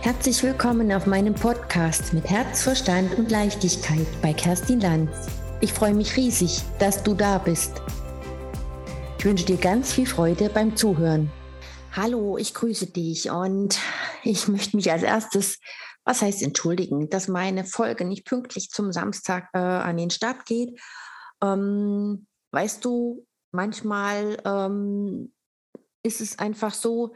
Herzlich willkommen auf meinem Podcast mit Herz, Verstand und Leichtigkeit bei Kerstin Lanz. Ich freue mich riesig, dass du da bist. Ich wünsche dir ganz viel Freude beim Zuhören. Hallo, ich grüße dich und ich möchte mich als erstes, was heißt entschuldigen, dass meine Folge nicht pünktlich zum Samstag äh, an den Start geht. Ähm, weißt du, manchmal ähm, ist es einfach so,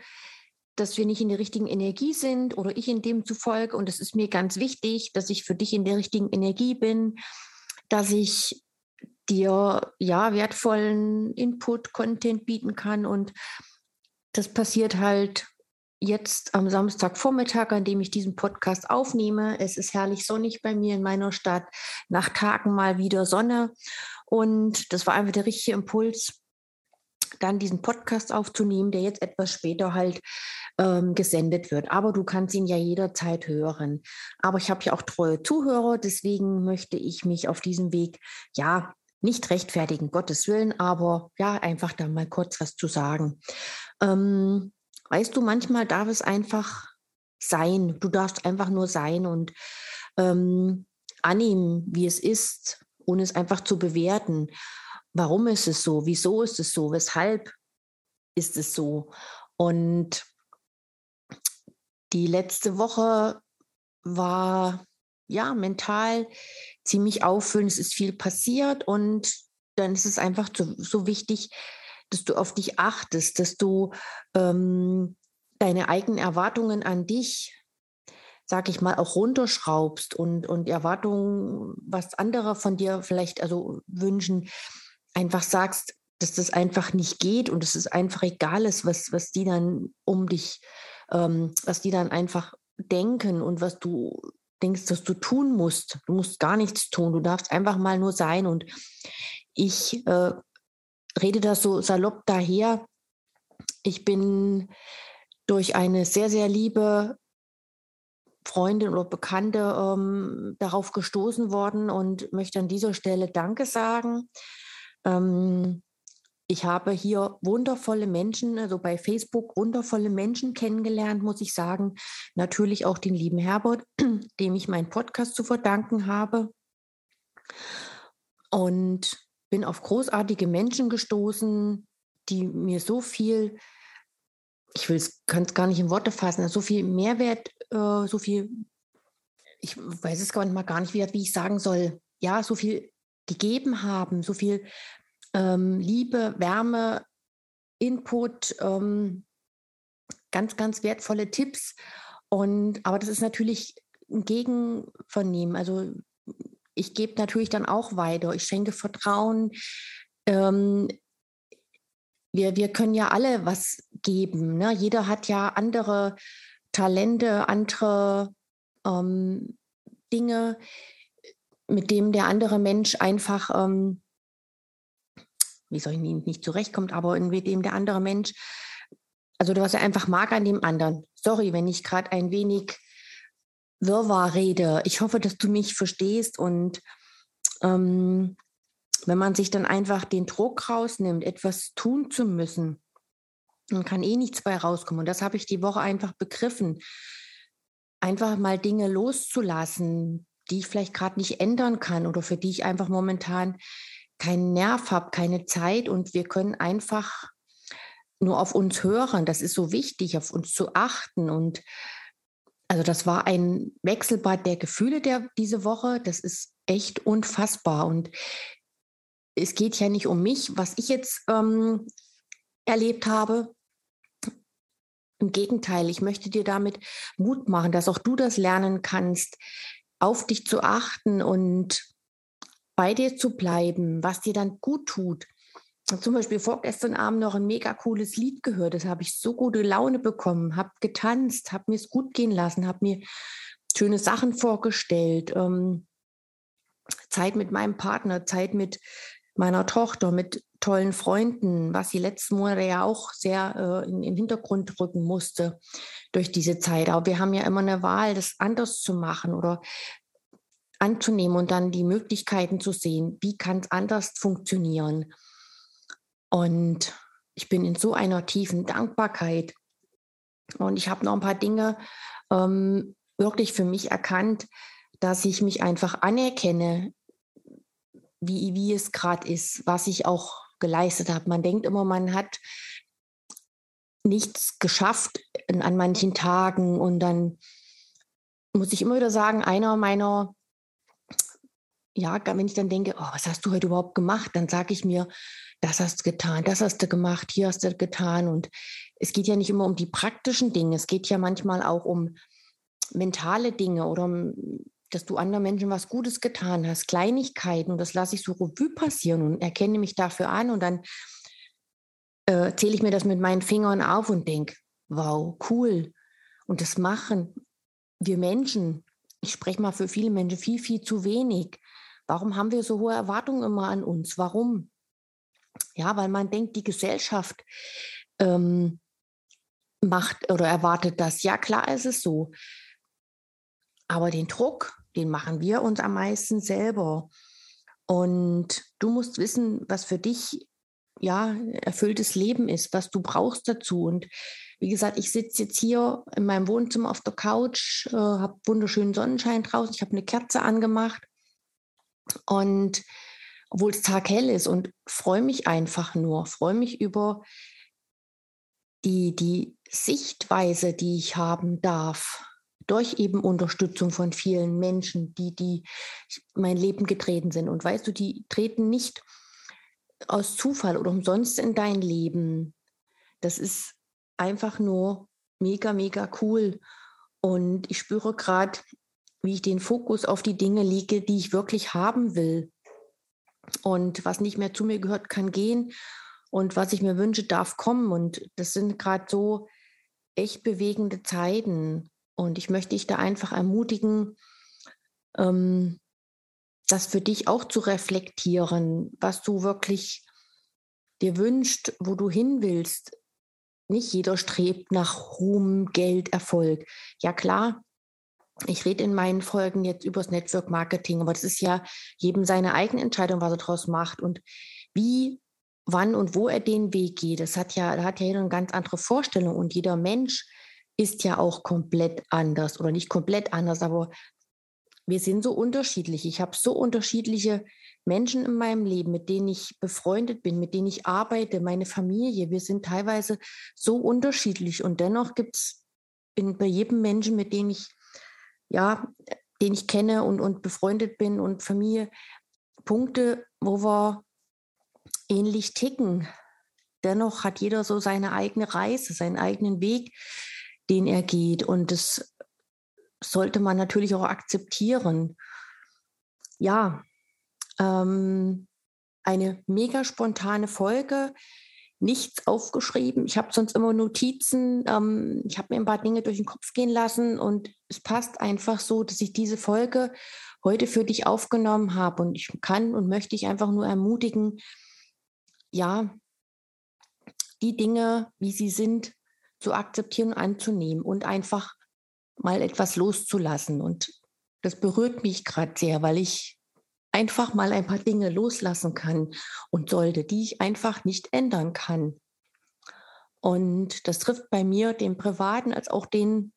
dass wir nicht in der richtigen Energie sind oder ich in dem zufolge. Und es ist mir ganz wichtig, dass ich für dich in der richtigen Energie bin, dass ich dir ja wertvollen Input, Content bieten kann. Und das passiert halt jetzt am Samstagvormittag, an dem ich diesen Podcast aufnehme. Es ist herrlich sonnig bei mir in meiner Stadt. Nach Tagen mal wieder Sonne. Und das war einfach der richtige Impuls, dann diesen Podcast aufzunehmen, der jetzt etwas später halt ähm, gesendet wird. Aber du kannst ihn ja jederzeit hören. Aber ich habe ja auch treue Zuhörer, deswegen möchte ich mich auf diesem Weg, ja, nicht rechtfertigen, Gottes Willen, aber ja, einfach da mal kurz was zu sagen. Ähm, weißt du, manchmal darf es einfach sein. Du darfst einfach nur sein und ähm, annehmen, wie es ist, ohne es einfach zu bewerten. Warum ist es so? Wieso ist es so? Weshalb ist es so? Und die letzte Woche war ja mental ziemlich auffüllend. Es ist viel passiert und dann ist es einfach so, so wichtig, dass du auf dich achtest, dass du ähm, deine eigenen Erwartungen an dich, sag ich mal, auch runterschraubst und, und Erwartungen, was andere von dir vielleicht also wünschen, einfach sagst, dass das einfach nicht geht und dass es einfach egal ist, was, was die dann um dich ähm, was die dann einfach denken und was du denkst, dass du tun musst. Du musst gar nichts tun, du darfst einfach mal nur sein. Und ich äh, rede das so salopp daher. Ich bin durch eine sehr, sehr liebe Freundin oder Bekannte ähm, darauf gestoßen worden und möchte an dieser Stelle Danke sagen. Ähm, ich habe hier wundervolle Menschen, also bei Facebook wundervolle Menschen kennengelernt, muss ich sagen. Natürlich auch den lieben Herbert, dem ich meinen Podcast zu verdanken habe. Und bin auf großartige Menschen gestoßen, die mir so viel, ich will es, gar nicht in Worte fassen, so viel Mehrwert, äh, so viel, ich weiß es gar nicht, gar nicht, wie, wie ich sagen soll, ja, so viel gegeben haben, so viel ähm, Liebe, Wärme, Input, ähm, ganz, ganz wertvolle Tipps. Und aber das ist natürlich ein Gegenvernehmen. Also ich gebe natürlich dann auch weiter. Ich schenke Vertrauen. Ähm, wir, wir können ja alle was geben. Ne? Jeder hat ja andere Talente, andere ähm, Dinge, mit denen der andere Mensch einfach ähm, wie soll ich nicht, nicht zurechtkommt, aber mit dem der andere Mensch, also was er einfach mag an dem anderen. Sorry, wenn ich gerade ein wenig Wirrwarr rede. Ich hoffe, dass du mich verstehst und ähm, wenn man sich dann einfach den Druck rausnimmt, etwas tun zu müssen, dann kann eh nichts bei rauskommen. Und das habe ich die Woche einfach begriffen. Einfach mal Dinge loszulassen, die ich vielleicht gerade nicht ändern kann oder für die ich einfach momentan keinen Nerv habe, keine Zeit und wir können einfach nur auf uns hören. Das ist so wichtig, auf uns zu achten. Und also das war ein Wechselbad der Gefühle der, diese Woche. Das ist echt unfassbar. Und es geht ja nicht um mich, was ich jetzt ähm, erlebt habe. Im Gegenteil, ich möchte dir damit Mut machen, dass auch du das lernen kannst, auf dich zu achten und bei dir zu bleiben, was dir dann gut tut. Zum Beispiel vorgestern Abend noch ein mega cooles Lied gehört. Das habe ich so gute Laune bekommen, habe getanzt, habe mir es gut gehen lassen, habe mir schöne Sachen vorgestellt. Ähm, Zeit mit meinem Partner, Zeit mit meiner Tochter, mit tollen Freunden, was die letzten Monate ja auch sehr äh, in den Hintergrund rücken musste durch diese Zeit. Aber wir haben ja immer eine Wahl, das anders zu machen oder anzunehmen und dann die Möglichkeiten zu sehen, wie kann es anders funktionieren. Und ich bin in so einer tiefen Dankbarkeit Und ich habe noch ein paar Dinge ähm, wirklich für mich erkannt, dass ich mich einfach anerkenne, wie, wie es gerade ist, was ich auch geleistet habe. Man denkt immer, man hat nichts geschafft an manchen Tagen und dann muss ich immer wieder sagen, einer meiner, ja, wenn ich dann denke, oh, was hast du heute überhaupt gemacht, dann sage ich mir, das hast du getan, das hast du gemacht, hier hast du getan. Und es geht ja nicht immer um die praktischen Dinge, es geht ja manchmal auch um mentale Dinge oder um, dass du anderen Menschen was Gutes getan hast, Kleinigkeiten. Und das lasse ich so Revue passieren und erkenne mich dafür an. Und dann äh, zähle ich mir das mit meinen Fingern auf und denke, wow, cool. Und das machen wir Menschen, ich spreche mal für viele Menschen, viel, viel zu wenig. Warum haben wir so hohe Erwartungen immer an uns? Warum? Ja, weil man denkt, die Gesellschaft ähm, macht oder erwartet das. Ja, klar ist es so. Aber den Druck, den machen wir uns am meisten selber. Und du musst wissen, was für dich ja erfülltes Leben ist, was du brauchst dazu. Und wie gesagt, ich sitze jetzt hier in meinem Wohnzimmer auf der Couch, äh, habe wunderschönen Sonnenschein draußen, ich habe eine Kerze angemacht und obwohl es taghell ist und freue mich einfach nur, freue mich über die, die Sichtweise, die ich haben darf, durch eben Unterstützung von vielen Menschen, die, die mein Leben getreten sind. Und weißt du, die treten nicht aus Zufall oder umsonst in dein Leben. Das ist einfach nur mega, mega cool. Und ich spüre gerade, wie ich den Fokus auf die Dinge lege, die ich wirklich haben will. Und was nicht mehr zu mir gehört, kann gehen. Und was ich mir wünsche, darf kommen. Und das sind gerade so echt bewegende Zeiten. Und ich möchte dich da einfach ermutigen, ähm, das für dich auch zu reflektieren, was du wirklich dir wünschst, wo du hin willst. Nicht jeder strebt nach Ruhm, Geld, Erfolg. Ja klar, ich rede in meinen Folgen jetzt über das Network Marketing, aber das ist ja jedem seine eigene Entscheidung, was er daraus macht und wie, wann und wo er den Weg geht. Das hat ja, da hat ja jeder eine ganz andere Vorstellung und jeder Mensch ist ja auch komplett anders oder nicht komplett anders, aber wir sind so unterschiedlich. Ich habe so unterschiedliche Menschen in meinem Leben, mit denen ich befreundet bin, mit denen ich arbeite, meine Familie. Wir sind teilweise so unterschiedlich und dennoch gibt es bei jedem Menschen, mit dem ich ja, den ich kenne und, und befreundet bin und Familie, Punkte, wo wir ähnlich ticken. Dennoch hat jeder so seine eigene Reise, seinen eigenen Weg, den er geht. Und das sollte man natürlich auch akzeptieren. Ja, ähm, eine mega spontane Folge nichts aufgeschrieben. Ich habe sonst immer Notizen. Ähm, ich habe mir ein paar Dinge durch den Kopf gehen lassen und es passt einfach so, dass ich diese Folge heute für dich aufgenommen habe. Und ich kann und möchte dich einfach nur ermutigen, ja, die Dinge, wie sie sind, zu akzeptieren anzunehmen und einfach mal etwas loszulassen. Und das berührt mich gerade sehr, weil ich einfach mal ein paar Dinge loslassen kann und sollte, die ich einfach nicht ändern kann. Und das trifft bei mir den privaten als auch den,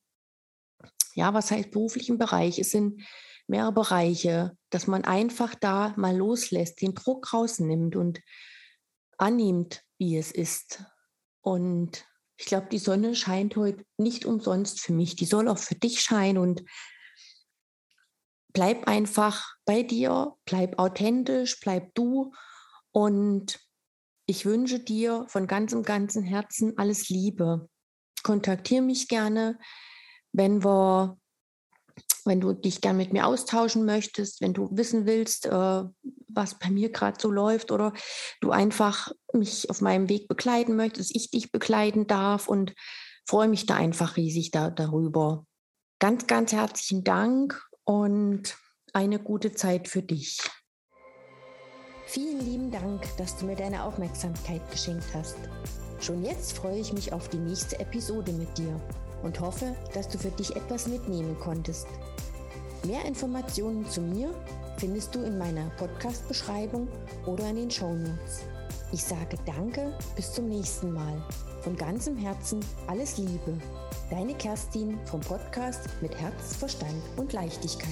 ja, was heißt beruflichen Bereich. Es sind mehrere Bereiche, dass man einfach da mal loslässt, den Druck rausnimmt und annimmt, wie es ist. Und ich glaube, die Sonne scheint heute nicht umsonst für mich. Die soll auch für dich scheinen und bleib einfach bei dir, bleib authentisch, bleib du und ich wünsche dir von ganzem, ganzem Herzen alles Liebe. Kontaktiere mich gerne, wenn wir, wenn du dich gerne mit mir austauschen möchtest, wenn du wissen willst, äh, was bei mir gerade so läuft oder du einfach mich auf meinem Weg begleiten möchtest, ich dich begleiten darf und freue mich da einfach riesig da, darüber. Ganz, ganz herzlichen Dank und eine gute Zeit für dich. Vielen lieben Dank, dass du mir deine Aufmerksamkeit geschenkt hast. Schon jetzt freue ich mich auf die nächste Episode mit dir und hoffe, dass du für dich etwas mitnehmen konntest. Mehr Informationen zu mir findest du in meiner Podcast-Beschreibung oder in den Show Notes. Ich sage Danke, bis zum nächsten Mal. Von ganzem Herzen alles Liebe. Deine Kerstin vom Podcast mit Herz, Verstand und Leichtigkeit.